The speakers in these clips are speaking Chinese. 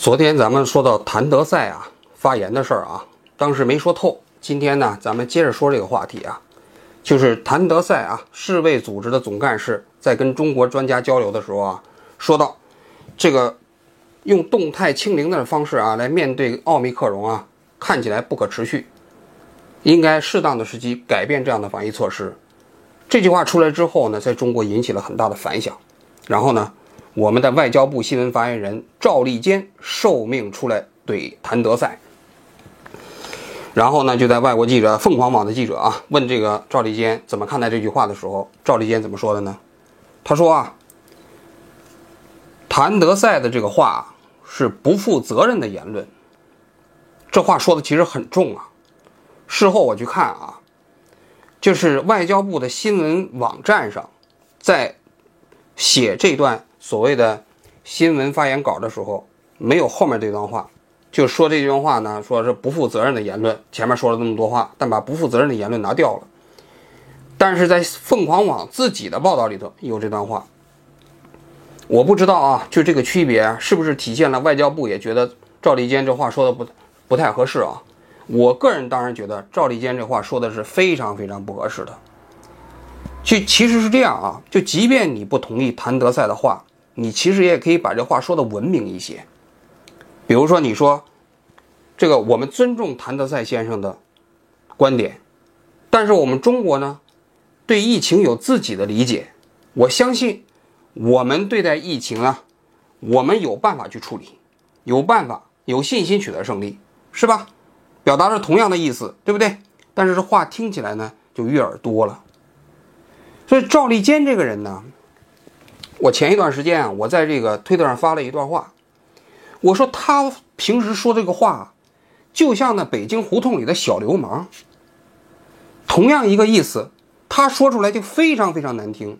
昨天咱们说到谭德赛啊发言的事儿啊，当时没说透。今天呢，咱们接着说这个话题啊，就是谭德赛啊，世卫组织的总干事，在跟中国专家交流的时候啊，说到这个用动态清零的方式啊来面对奥密克戎啊，看起来不可持续，应该适当的时机改变这样的防疫措施。这句话出来之后呢，在中国引起了很大的反响。然后呢？我们的外交部新闻发言人赵立坚受命出来怼谭德赛，然后呢，就在外国记者凤凰网的记者啊问这个赵立坚怎么看待这句话的时候，赵立坚怎么说的呢？他说啊，谭德赛的这个话是不负责任的言论。这话说的其实很重啊。事后我去看啊，就是外交部的新闻网站上，在写这段。所谓的新闻发言稿的时候，没有后面这段话，就说这句话呢，说是不负责任的言论。前面说了那么多话，但把不负责任的言论拿掉了。但是在凤凰网自己的报道里头有这段话，我不知道啊，就这个区别是不是体现了外交部也觉得赵立坚这话说的不不太合适啊？我个人当然觉得赵立坚这话说的是非常非常不合适的。就其实是这样啊，就即便你不同意谭德赛的话。你其实也可以把这话说的文明一些，比如说你说，这个我们尊重谭德赛先生的观点，但是我们中国呢，对疫情有自己的理解。我相信我们对待疫情啊，我们有办法去处理，有办法，有信心取得胜利，是吧？表达着同样的意思，对不对？但是这话听起来呢，就悦耳多了。所以赵立坚这个人呢。我前一段时间啊，我在这个推特上发了一段话，我说他平时说这个话，就像那北京胡同里的小流氓。同样一个意思，他说出来就非常非常难听。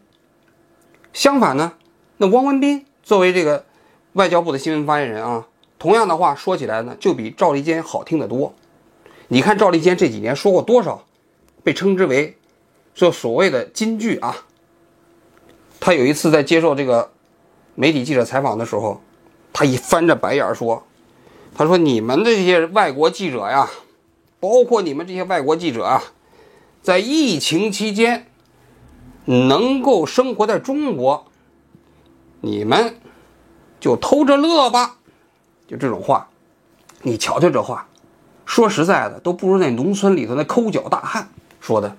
相反呢，那汪文斌作为这个外交部的新闻发言人啊，同样的话说起来呢，就比赵立坚好听得多。你看赵立坚这几年说过多少，被称之为说所谓的金句啊。他有一次在接受这个媒体记者采访的时候，他一翻着白眼说：“他说你们这些外国记者呀，包括你们这些外国记者啊，在疫情期间能够生活在中国，你们就偷着乐吧。”就这种话，你瞧瞧这话，说实在的，都不如那农村里头那抠脚大汉说的。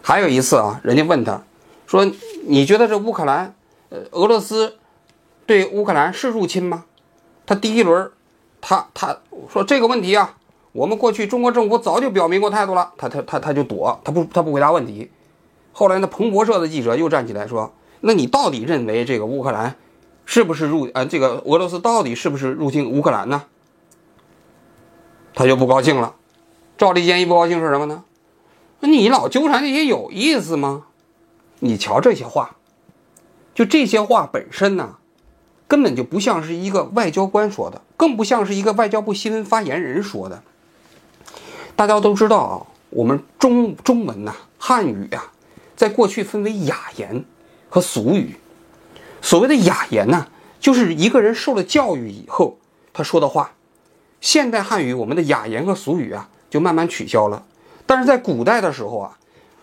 还有一次啊，人家问他。说，你觉得这乌克兰，呃，俄罗斯对乌克兰是入侵吗？他第一轮，他他说这个问题啊，我们过去中国政府早就表明过态度了，他他他他就躲，他不他不回答问题。后来呢，彭博社的记者又站起来说，那你到底认为这个乌克兰是不是入呃这个俄罗斯到底是不是入侵乌克兰呢？他就不高兴了。赵立坚一不高兴是什么呢？你老纠缠这些有意思吗？你瞧这些话，就这些话本身呢，根本就不像是一个外交官说的，更不像是一个外交部新闻发言人说的。大家都知道啊，我们中中文呐，汉语啊，在过去分为雅言和俗语。所谓的雅言呢，就是一个人受了教育以后他说的话。现代汉语我们的雅言和俗语啊，就慢慢取消了。但是在古代的时候啊，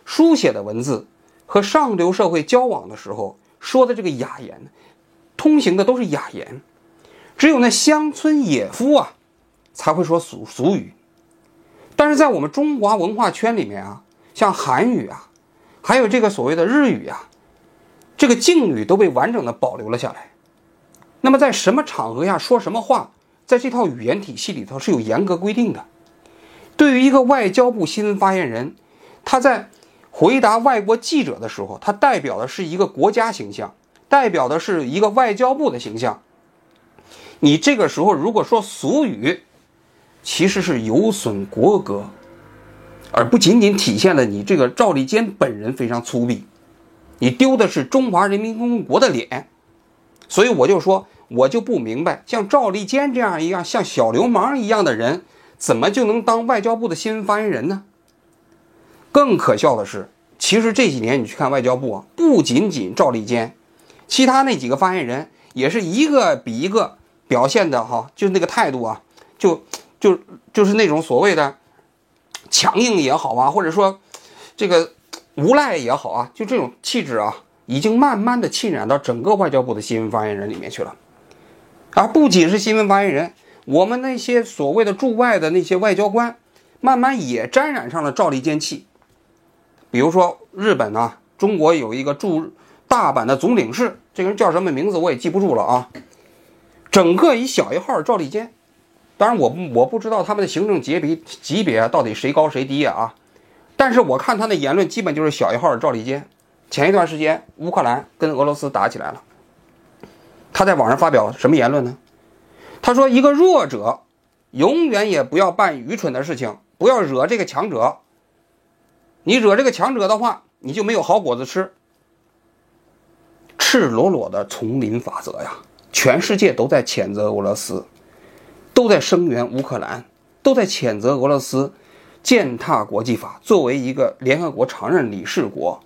书写的文字。和上流社会交往的时候说的这个雅言，通行的都是雅言，只有那乡村野夫啊才会说俗俗语。但是在我们中华文化圈里面啊，像韩语啊，还有这个所谓的日语啊，这个敬语都被完整的保留了下来。那么在什么场合下说什么话，在这套语言体系里头是有严格规定的。对于一个外交部新闻发言人，他在。回答外国记者的时候，他代表的是一个国家形象，代表的是一个外交部的形象。你这个时候如果说俗语，其实是有损国格，而不仅仅体现了你这个赵立坚本人非常粗鄙，你丢的是中华人民共和国的脸。所以我就说，我就不明白，像赵立坚这样一样像小流氓一样的人，怎么就能当外交部的新闻发言人呢？更可笑的是，其实这几年你去看外交部啊，不仅仅赵立坚，其他那几个发言人也是一个比一个表现的哈，就是那个态度啊，就就就是那种所谓的强硬也好啊，或者说这个无赖也好啊，就这种气质啊，已经慢慢的浸染到整个外交部的新闻发言人里面去了。而不仅是新闻发言人，我们那些所谓的驻外的那些外交官，慢慢也沾染上了赵立坚气。比如说日本啊，中国有一个驻大阪的总领事，这个人叫什么名字我也记不住了啊。整个一小一号赵立坚，当然我我不知道他们的行政级别级别到底谁高谁低啊。但是我看他的言论基本就是小一号赵立坚。前一段时间乌克兰跟俄罗斯打起来了。他在网上发表什么言论呢？他说：“一个弱者永远也不要办愚蠢的事情，不要惹这个强者。你惹这个强者的话，你就没有好果子吃。”赤裸裸的丛林法则呀！全世界都在谴责俄罗斯，都在声援乌克兰，都在谴责俄罗斯践踏国际法。作为一个联合国常任理事国。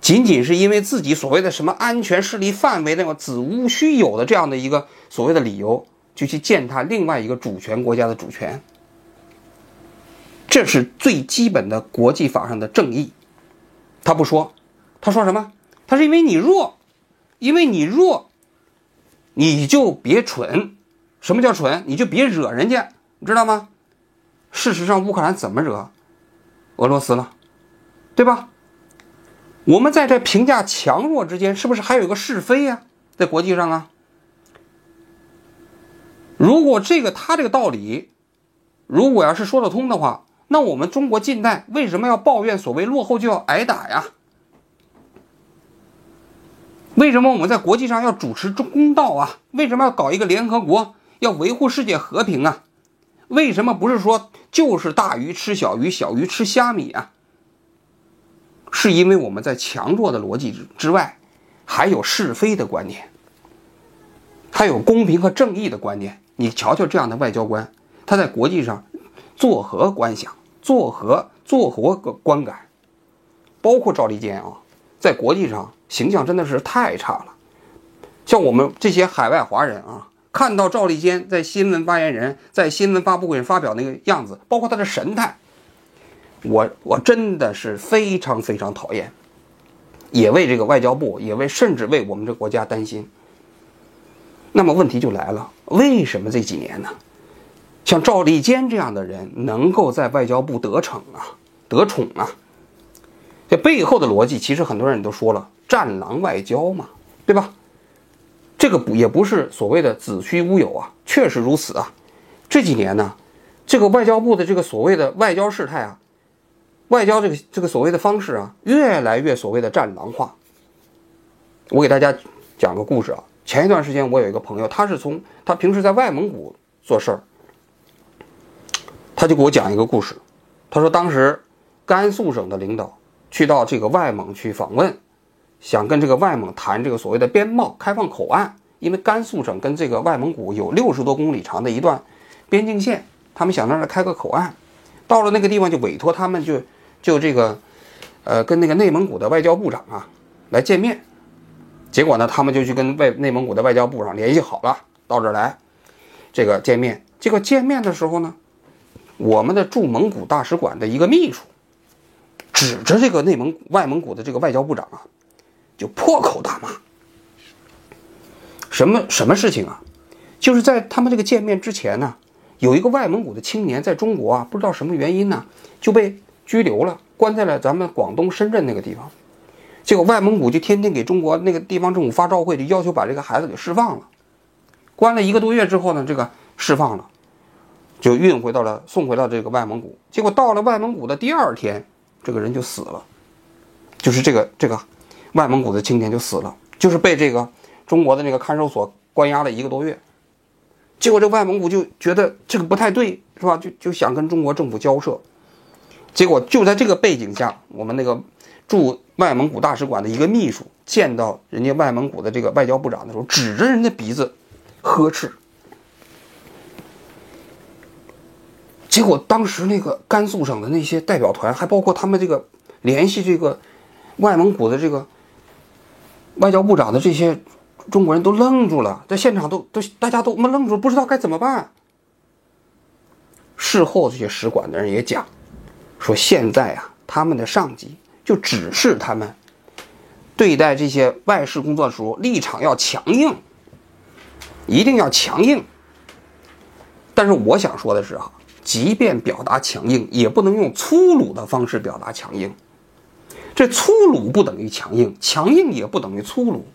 仅仅是因为自己所谓的什么安全势力范围那个子无虚有的这样的一个所谓的理由，就去践踏另外一个主权国家的主权，这是最基本的国际法上的正义。他不说，他说什么？他是因为你弱，因为你弱，你就别蠢。什么叫蠢？你就别惹人家，你知道吗？事实上，乌克兰怎么惹俄罗斯了，对吧？我们在这评价强弱之间，是不是还有一个是非呀？在国际上啊，如果这个他这个道理，如果要是说得通的话，那我们中国近代为什么要抱怨所谓落后就要挨打呀？为什么我们在国际上要主持中公道啊？为什么要搞一个联合国，要维护世界和平啊？为什么不是说就是大鱼吃小鱼，小鱼吃虾米啊？是因为我们在强弱的逻辑之之外，还有是非的观念，还有公平和正义的观念。你瞧瞧这样的外交官，他在国际上作何观想，作何作何个观感？包括赵立坚啊，在国际上形象真的是太差了。像我们这些海外华人啊，看到赵立坚在新闻发言人，在新闻发布会上发表那个样子，包括他的神态。我我真的是非常非常讨厌，也为这个外交部，也为甚至为我们这国家担心。那么问题就来了，为什么这几年呢？像赵立坚这样的人能够在外交部得逞啊，得宠啊？这背后的逻辑，其实很多人都说了，战狼外交嘛，对吧？这个不也不是所谓的子虚乌有啊，确实如此啊。这几年呢，这个外交部的这个所谓的外交事态啊。外交这个这个所谓的方式啊，越来越所谓的战狼化。我给大家讲个故事啊。前一段时间，我有一个朋友，他是从他平时在外蒙古做事儿，他就给我讲一个故事。他说，当时甘肃省的领导去到这个外蒙去访问，想跟这个外蒙谈这个所谓的边贸开放口岸，因为甘肃省跟这个外蒙古有六十多公里长的一段边境线，他们想让这开个口岸。到了那个地方，就委托他们就。就这个，呃，跟那个内蒙古的外交部长啊来见面，结果呢，他们就去跟外内蒙古的外交部长联系好了，到这儿来，这个见面。结果见面的时候呢，我们的驻蒙古大使馆的一个秘书，指着这个内蒙外蒙古的这个外交部长啊，就破口大骂。什么什么事情啊？就是在他们这个见面之前呢，有一个外蒙古的青年在中国啊，不知道什么原因呢，就被。拘留了，关在了咱们广东深圳那个地方，结果外蒙古就天天给中国那个地方政府发照会，就要求把这个孩子给释放了。关了一个多月之后呢，这个释放了，就运回到了送回到这个外蒙古。结果到了外蒙古的第二天，这个人就死了，就是这个这个外蒙古的青年就死了，就是被这个中国的那个看守所关押了一个多月。结果这外蒙古就觉得这个不太对，是吧？就就想跟中国政府交涉。结果就在这个背景下，我们那个驻外蒙古大使馆的一个秘书见到人家外蒙古的这个外交部长的时候，指着人家鼻子呵斥。结果当时那个甘肃省的那些代表团，还包括他们这个联系这个外蒙古的这个外交部长的这些中国人都愣住了，在现场都都大家都们愣住，不知道该怎么办。事后这些使馆的人也讲，说现在啊，他们的上级就指示他们对待这些外事工作的时候立场要强硬，一定要强硬。但是我想说的是哈，即便表达强硬，也不能用粗鲁的方式表达强硬。这粗鲁不等于强硬，强硬也不等于粗鲁。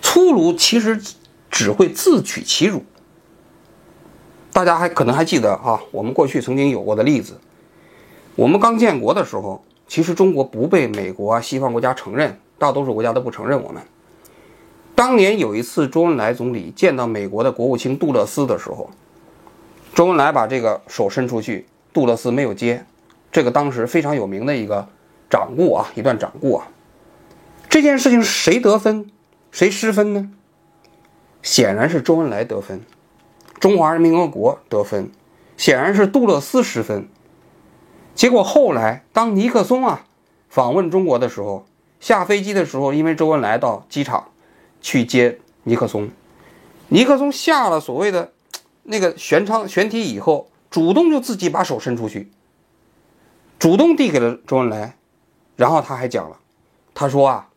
粗鲁其实只会自取其辱。大家还可能还记得啊，我们过去曾经有过的例子。我们刚建国的时候，其实中国不被美国啊西方国家承认，大多数国家都不承认我们。当年有一次，周恩来总理见到美国的国务卿杜勒斯的时候，周恩来把这个手伸出去，杜勒斯没有接。这个当时非常有名的一个掌故啊，一段掌故啊。这件事情谁得分，谁失分呢？显然是周恩来得分。中华人民共和国得分，显然是杜勒斯失分。结果后来，当尼克松啊访问中国的时候，下飞机的时候，因为周恩来到机场去接尼克松，尼克松下了所谓的那个玄昌玄梯以后，主动就自己把手伸出去，主动递给了周恩来，然后他还讲了，他说啊，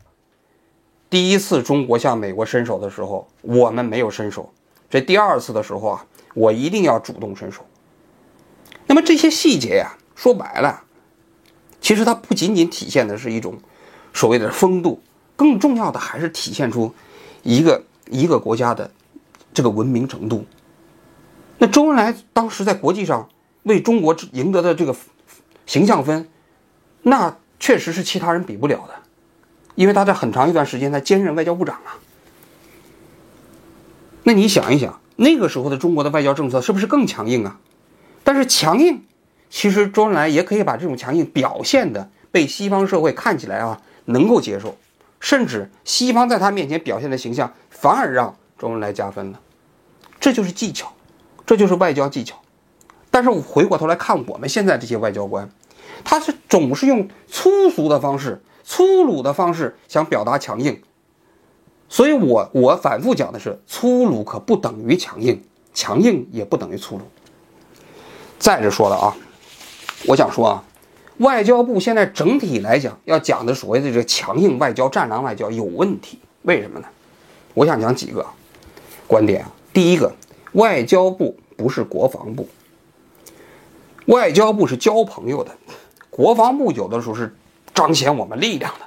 第一次中国向美国伸手的时候，我们没有伸手。这第二次的时候啊，我一定要主动伸手。那么这些细节呀，说白了，其实它不仅仅体现的是一种所谓的风度，更重要的还是体现出一个一个国家的这个文明程度。那周恩来当时在国际上为中国赢得的这个形象分，那确实是其他人比不了的，因为他在很长一段时间他兼任外交部长啊。那你想一想，那个时候的中国的外交政策是不是更强硬啊？但是强硬，其实周恩来也可以把这种强硬表现的被西方社会看起来啊能够接受，甚至西方在他面前表现的形象反而让周恩来加分了。这就是技巧，这就是外交技巧。但是我回过头来看我们现在这些外交官，他是总是用粗俗的方式、粗鲁的方式想表达强硬。所以，我我反复讲的是，粗鲁可不等于强硬，强硬也不等于粗鲁。再者说了啊，我想说啊，外交部现在整体来讲要讲的所谓的这个强硬外交、战狼外交有问题，为什么呢？我想讲几个观点啊。第一个，外交部不是国防部，外交部是交朋友的，国防部有的时候是彰显我们力量的，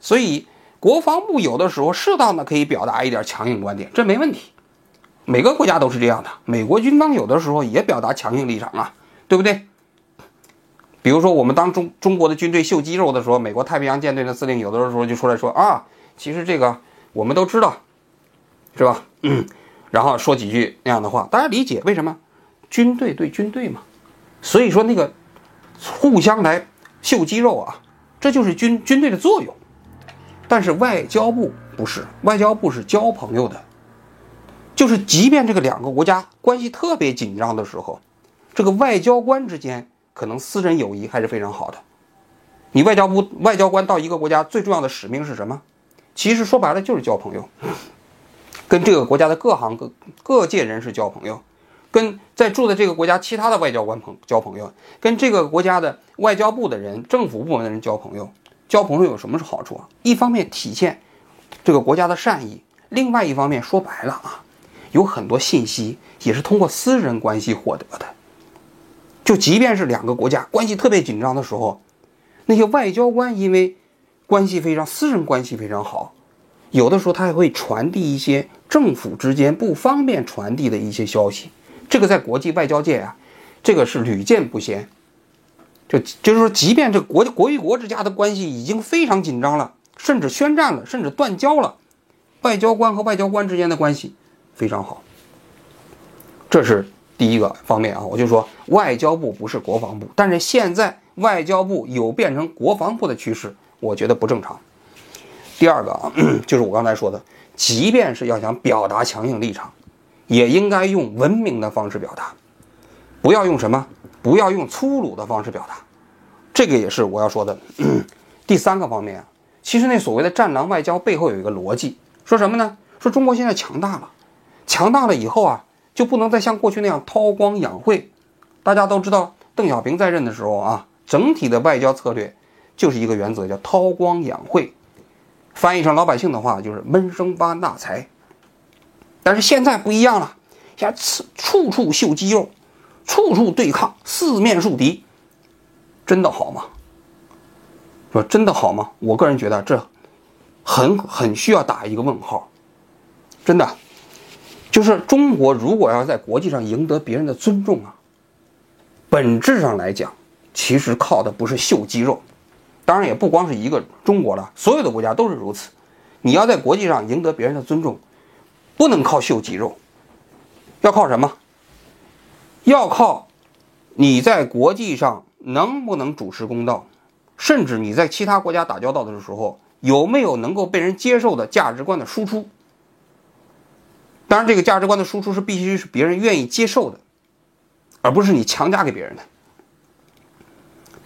所以。国防部有的时候适当的可以表达一点强硬观点，这没问题。每个国家都是这样的。美国军方有的时候也表达强硬立场啊，对不对？比如说，我们当中中国的军队秀肌肉的时候，美国太平洋舰队的司令有的时候就出来说啊，其实这个我们都知道，是吧？嗯，然后说几句那样的话，大家理解为什么？军队对军队嘛，所以说那个互相来秀肌肉啊，这就是军军队的作用。但是外交部不是，外交部是交朋友的，就是即便这个两个国家关系特别紧张的时候，这个外交官之间可能私人友谊还是非常好的。你外交部外交官到一个国家最重要的使命是什么？其实说白了就是交朋友，跟这个国家的各行各各界人士交朋友，跟在住的这个国家其他的外交官朋交朋友，跟这个国家的外交部的人、政府部门的人交朋友。交朋友有什么是好处啊？一方面体现这个国家的善意，另外一方面说白了啊，有很多信息也是通过私人关系获得的。就即便是两个国家关系特别紧张的时候，那些外交官因为关系非常私人关系非常好，有的时候他还会传递一些政府之间不方便传递的一些消息。这个在国际外交界啊，这个是屡见不鲜。就就是说，即便这国国与国之间的关系已经非常紧张了，甚至宣战了，甚至断交了，外交官和外交官之间的关系非常好。这是第一个方面啊，我就说外交部不是国防部，但是现在外交部有变成国防部的趋势，我觉得不正常。第二个啊，就是我刚才说的，即便是要想表达强硬立场，也应该用文明的方式表达，不要用什么。不要用粗鲁的方式表达，这个也是我要说的 第三个方面。其实那所谓的“战狼外交”背后有一个逻辑，说什么呢？说中国现在强大了，强大了以后啊，就不能再像过去那样韬光养晦。大家都知道，邓小平在任的时候啊，整体的外交策略就是一个原则，叫韬光养晦。翻译成老百姓的话，就是闷声发大财。但是现在不一样了，现在处处处秀肌肉，处处对抗，四面树敌，真的好吗？说真的好吗？我个人觉得这很很需要打一个问号。真的，就是中国如果要在国际上赢得别人的尊重啊，本质上来讲，其实靠的不是秀肌肉。当然也不光是一个中国了，所有的国家都是如此。你要在国际上赢得别人的尊重，不能靠秀肌肉，要靠什么？要靠你在国际上能不能主持公道。甚至你在其他国家打交道的时候，有没有能够被人接受的价值观的输出？当然，这个价值观的输出是必须是别人愿意接受的，而不是你强加给别人的。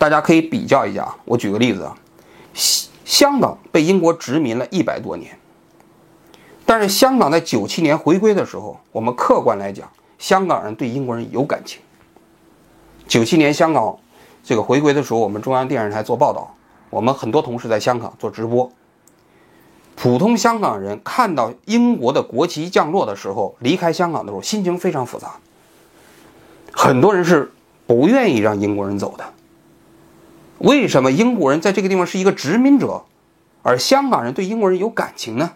大家可以比较一下，我举个例子啊，香港被英国殖民了一百多年，但是香港在九七年回归的时候，我们客观来讲，香港人对英国人有感情。九七年香港。这个回归的时候，我们中央电视台做报道，我们很多同事在香港做直播。普通香港人看到英国的国旗降落的时候，离开香港的时候，心情非常复杂。很多人是不愿意让英国人走的。为什么英国人在这个地方是一个殖民者，而香港人对英国人有感情呢？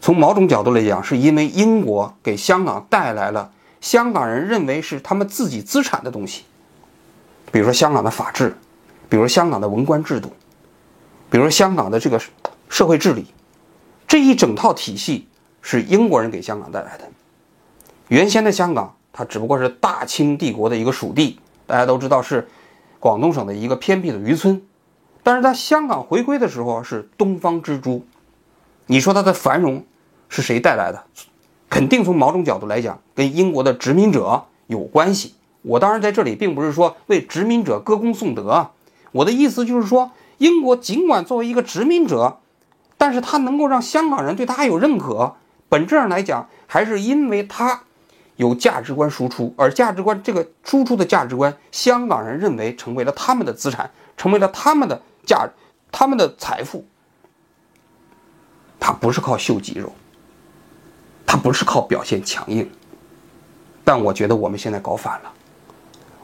从某种角度来讲，是因为英国给香港带来了香港人认为是他们自己资产的东西。比如说香港的法治，比如香港的文官制度，比如香港的这个社会治理，这一整套体系是英国人给香港带来的。原先的香港，它只不过是大清帝国的一个属地，大家都知道是广东省的一个偏僻的渔村。但是在香港回归的时候，是东方之珠。你说它的繁荣是谁带来的？肯定从某种角度来讲，跟英国的殖民者有关系。我当然在这里并不是说为殖民者歌功颂德啊，我的意思就是说，英国尽管作为一个殖民者，但是他能够让香港人对他有认可，本质上来讲，还是因为他有价值观输出，而价值观这个输出的价值观，香港人认为成为了他们的资产，成为了他们的价，他们的财富。他不是靠秀肌肉，他不是靠表现强硬，但我觉得我们现在搞反了。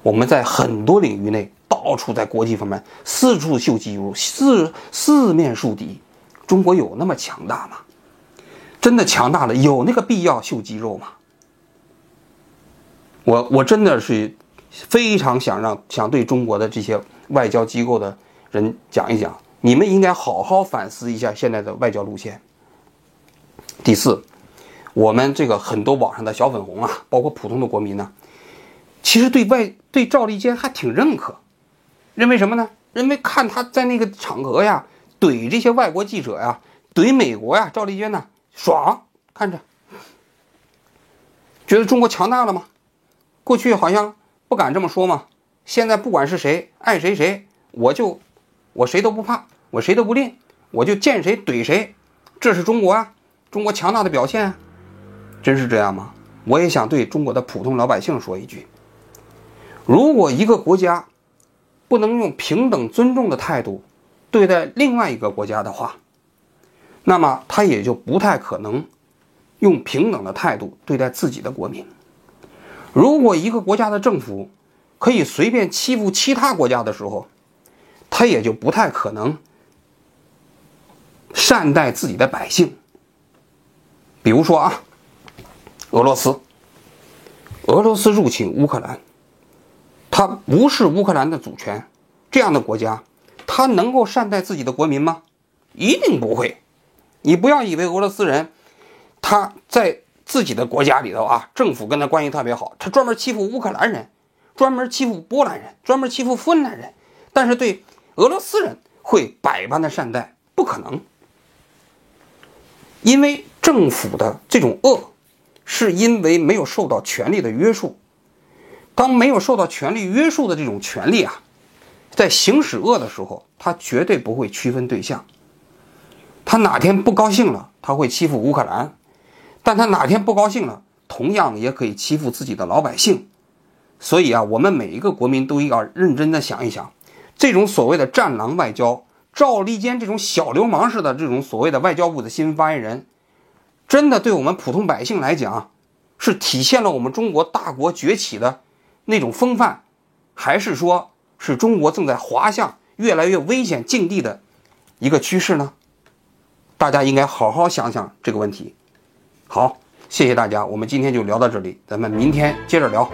我们在很多领域内，到处在国际方面四处秀肌肉，四四面树敌。中国有那么强大吗？真的强大了，有那个必要秀肌肉吗？我我真的是非常想让想对中国的这些外交机构的人讲一讲，你们应该好好反思一下现在的外交路线。第四，我们这个很多网上的小粉红啊，包括普通的国民呢。其实对外对赵立坚还挺认可，认为什么呢？认为看他在那个场合呀，怼这些外国记者呀，怼美国呀，赵立坚呢爽，看着，觉得中国强大了吗？过去好像不敢这么说嘛，现在不管是谁爱谁谁，我就我谁都不怕，我谁都不吝，我就见谁怼谁，这是中国啊，中国强大的表现，真是这样吗？我也想对中国的普通老百姓说一句。如果一个国家不能用平等尊重的态度对待另外一个国家的话，那么他也就不太可能用平等的态度对待自己的国民。如果一个国家的政府可以随便欺负其他国家的时候，他也就不太可能善待自己的百姓。比如说啊，俄罗斯，俄罗斯入侵乌克兰。他无视乌克兰的主权，这样的国家，他能够善待自己的国民吗？一定不会。你不要以为俄罗斯人他在自己的国家里头啊，政府跟他关系特别好，他专门欺负乌克兰人，专门欺负波兰人，专门欺负芬兰人，但是对俄罗斯人会百般的善待，不可能。因为政府的这种恶，是因为没有受到权力的约束。当没有受到权力约束的这种权利啊，在行使恶的时候，他绝对不会区分对象，他哪天不高兴了，他会欺负乌克兰，但他哪天不高兴了，同样也可以欺负自己的老百姓。所以啊，我们每一个国民都要认真的想一想，这种所谓的“战狼外交”，赵立坚这种小流氓式的这种所谓的外交部的新闻发言人，真的对我们普通百姓来讲，是体现了我们中国大国崛起的那种风范，还是说是中国正在滑向越来越危险境地的一个趋势呢？大家应该好好想想这个问题。好，谢谢大家，我们今天就聊到这里，咱们明天接着聊。